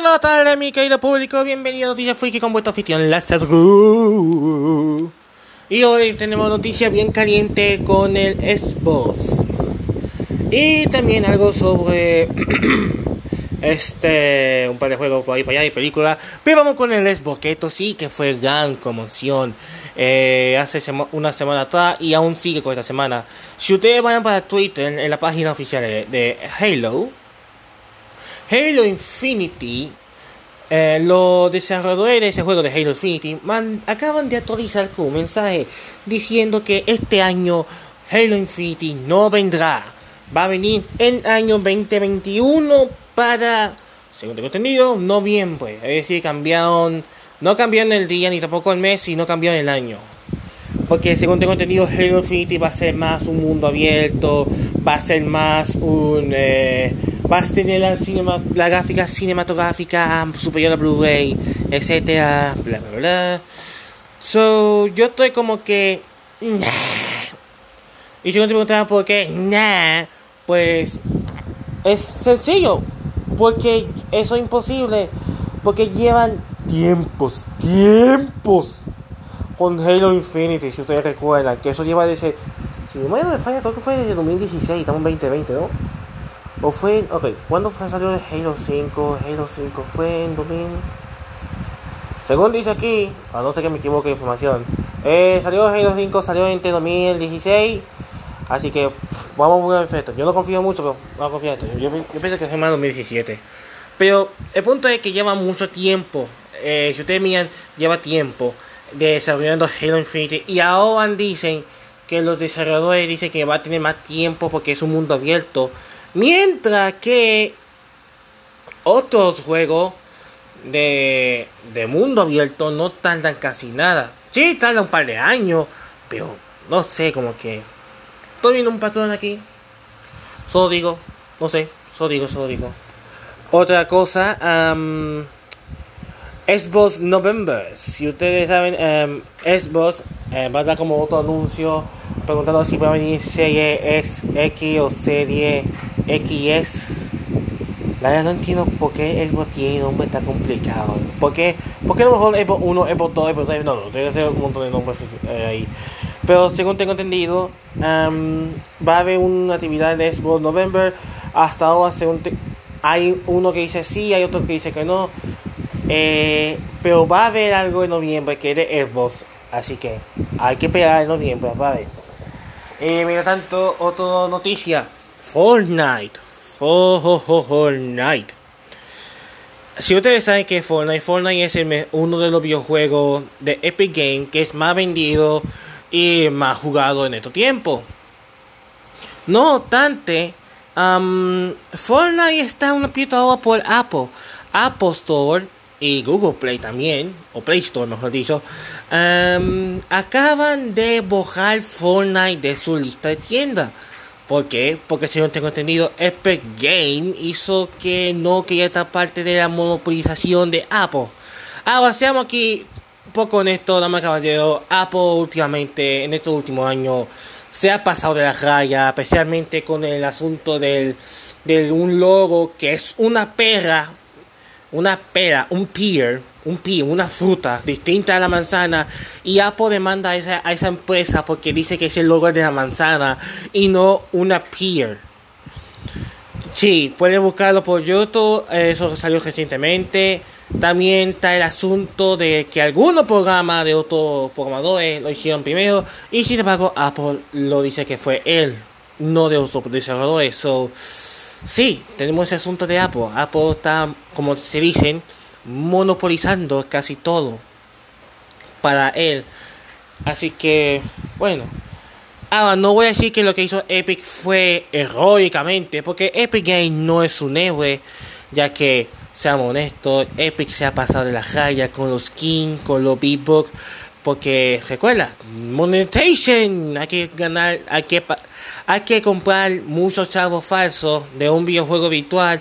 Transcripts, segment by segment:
buenas tardes, mi querido público. Bienvenidos a Noticias Freaky con vuestro anfitrión Lazarus. Y hoy tenemos noticias bien caliente con el Xbox. Y también algo sobre este un par de juegos por ahí para allá y películas. Pero vamos con el Xbox, que esto sí que fue gran conmoción. Eh, hace una semana atrás y aún sigue con esta semana. Si ustedes van para Twitter en la página oficial de Halo Halo Infinity, eh, los desarrolladores de ese juego de Halo Infinity acaban de actualizar un mensaje diciendo que este año Halo Infinity no vendrá. Va a venir en año 2021 para, según tengo entendido, noviembre. Es decir, cambiaron, no cambiaron el día ni tampoco el mes, sino cambiaron el año. Porque según tengo entendido, Halo Infinity va a ser más un mundo abierto, va a ser más un... Eh, vas a tener la, gráfica cinematográfica superior a Blu-ray, etcétera, bla bla bla. So, yo estoy como que. Y si no te preguntaban por qué, nah, pues es sencillo. Porque eso es imposible. Porque llevan tiempos, tiempos con Halo Infinity, si ustedes recuerdan. Que eso lleva desde. Si no me falla, creo que fue desde 2016, estamos en 2020, ¿no? O fue, ok, ¿cuándo fue, salió Halo 5? Halo 5 fue en 2000. Según dice aquí, a no ser que me equivoque de información, eh, salió Halo 5, salió entre 2016. Así que vamos a ver esto. Yo no confío mucho, pero a confiar en esto. Yo, yo pienso que fue más 2017. Pero el punto es que lleva mucho tiempo. Eh, si ustedes miran, lleva tiempo desarrollando Halo Infinity. Y ahora dicen que los desarrolladores dicen que va a tener más tiempo porque es un mundo abierto. Mientras que otros juegos de, de mundo abierto no tardan casi nada. Sí, tardan un par de años, pero no sé, como que... Estoy viendo un patrón aquí. Solo digo, no sé, solo digo, solo digo. Otra cosa, Xbox November. Si ustedes saben, um, Xbox eh, va a dar como otro anuncio preguntando si va a venir serie X o serie XS. La verdad no entiendo por qué Xbox tiene nombre tan complicado. ¿Por qué, ¿Por qué a lo mejor Xbox 1, Xbox 2, Xbox 3? No, no, debe ser un montón de nombres eh, ahí. Pero según tengo entendido, um, va a haber una actividad de Xbox November. Hasta ahora, según hay uno que dice sí, hay otro que dice que no. Eh, pero va a haber algo en noviembre que es de Xbox. Así que hay que esperar en noviembre, va a ver. Eh, mientras tanto, otra noticia. Fortnite. Fortnite. Si ustedes saben que Fortnite, Fortnite es uno de los videojuegos de Epic Games que es más vendido y más jugado en estos tiempos. No obstante, Fortnite está un poquito por Apple. Apple Store y Google Play también, o Play Store mejor dicho, acaban de bojar Fortnite de su lista de tiendas. ¿Por qué? Porque si no tengo entendido, Epic Game hizo que no quería esta parte de la monopolización de Apple. Avancemos aquí un poco en esto, dama caballero. Apple últimamente, en estos últimos años, se ha pasado de la raya, especialmente con el asunto del, de un logo que es una perra, una pera, un pear un pi, una fruta distinta a la manzana y Apple demanda a esa, a esa empresa porque dice que es el logo de la manzana y no una pear. Sí, pueden buscarlo por YouTube, eso salió recientemente. También está el asunto de que algunos programas de otros programadores lo hicieron primero y sin embargo Apple lo dice que fue él, no de otros desarrolladores. So, sí, tenemos ese asunto de Apple. Apple está, como se dicen, monopolizando casi todo para él. Así que, bueno. Ahora, no voy a decir que lo que hizo Epic fue heroicamente, porque Epic Game no es un héroe, ya que, seamos honestos, Epic se ha pasado de la raya con los skins, con los beatbox, porque recuerda, monetization, hay que ganar, hay que, hay que comprar muchos chavos falsos de un videojuego virtual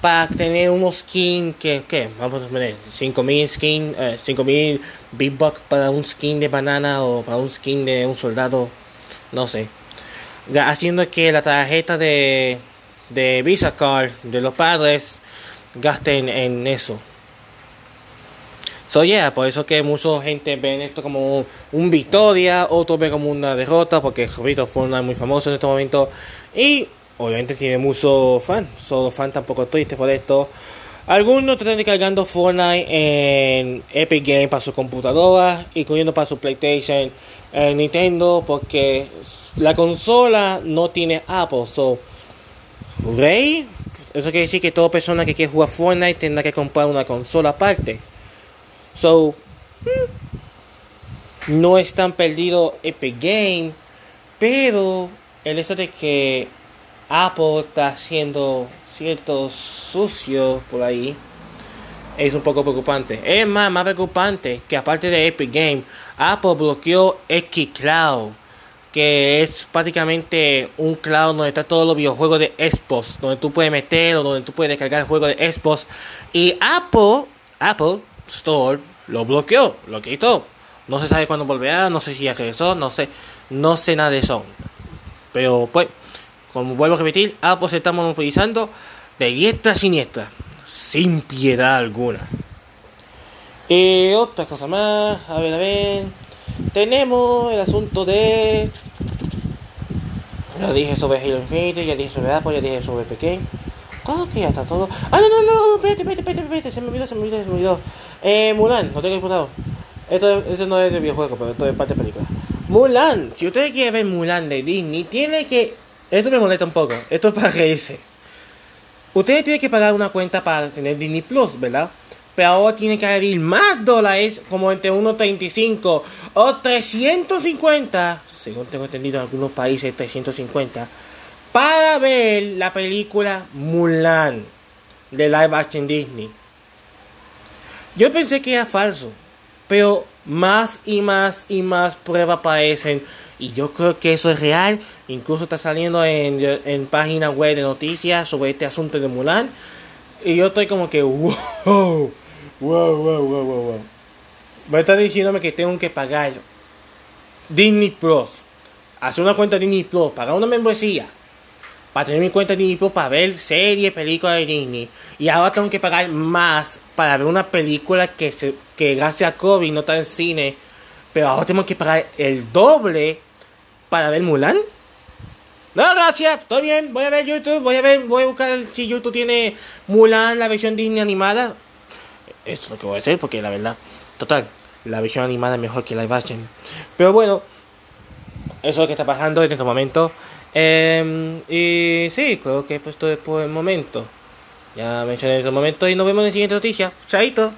para tener unos skin que, ¿qué? Vamos a poner 5000 skin, eh, 5000 big bucks para un skin de banana o para un skin de un soldado, no sé. Haciendo que la tarjeta de, de Visa Card de los padres gasten en eso. So yeah, por eso que mucha gente ven esto como un, victoria, otros ven como una derrota, porque repito, Fortnite muy famoso en este momento. Y obviamente tiene muchos fans, solo fans tampoco tristes por esto. Algunos están descargando Fortnite en Epic Games para su computadora, incluyendo para su PlayStation, eh, Nintendo, porque la consola no tiene Apple. So, Rey, eso quiere decir que toda persona que quiere jugar Fortnite tendrá que comprar una consola aparte. So, hmm, no es tan perdido Epic Game, pero el hecho de que Apple está haciendo cierto sucio por ahí es un poco preocupante. Es más, más preocupante que aparte de Epic Game, Apple bloqueó xCloud, que es prácticamente un cloud donde está todos los videojuegos de Xbox, donde tú puedes meter o donde tú puedes descargar el juego de Xbox. Y Apple, Apple Store lo bloqueó, lo quitó. No se sabe cuándo volverá, no sé si regresó, no sé, no sé nada de eso. Pero pues, como vuelvo a repetir, Apple se está monopolizando de diestra a siniestra, sin piedad alguna. Y otra cosa más, a ver, a ver. Tenemos el asunto de. Ya dije sobre Halo Infinite, ya dije sobre Apple, ya dije sobre Pequeño. Todo que ya está todo. Ah, no, no, no, espérate, espérate, espérate, espérate, se me olvidó, se me olvidó, se me olvidó. Eh, Mulan, no tengo disputado. Esto, esto no es de videojuego, pero esto es parte de película. Mulan, si ustedes quieren ver Mulan de Disney, tiene que. Esto me molesta un poco, esto es para reírse. Ustedes tienen que pagar una cuenta para tener Disney Plus, ¿verdad? Pero ahora tienen que añadir más dólares, como entre 1.35 o 350, según tengo entendido en algunos países 350, para ver la película Mulan de live action Disney. Yo pensé que era falso, pero más y más y más pruebas aparecen y yo creo que eso es real. Incluso está saliendo en, en páginas web de noticias sobre este asunto de Mulan. Y yo estoy como que, wow, wow, wow, wow, wow, wow. Me están diciéndome que tengo que pagar Disney Plus. Hacer una cuenta de Disney Plus, pagar una membresía. Para tener mi cuenta de Disney para ver series, películas de Disney. Y ahora tengo que pagar más para ver una película que, se, que gracias a COVID no está en cine. Pero ahora tengo que pagar el doble para ver Mulan. No, gracias, estoy bien, voy a ver YouTube, voy a ver, voy a buscar si YouTube tiene Mulan, la versión Disney animada. Eso es lo que voy a hacer, porque la verdad, total, la versión animada es mejor que la action. Pero bueno, eso es lo que está pasando en este momento. Eh, y sí, creo que pues todo es por el momento. Ya mencioné en este momento y nos vemos en la siguiente noticia. Chaito.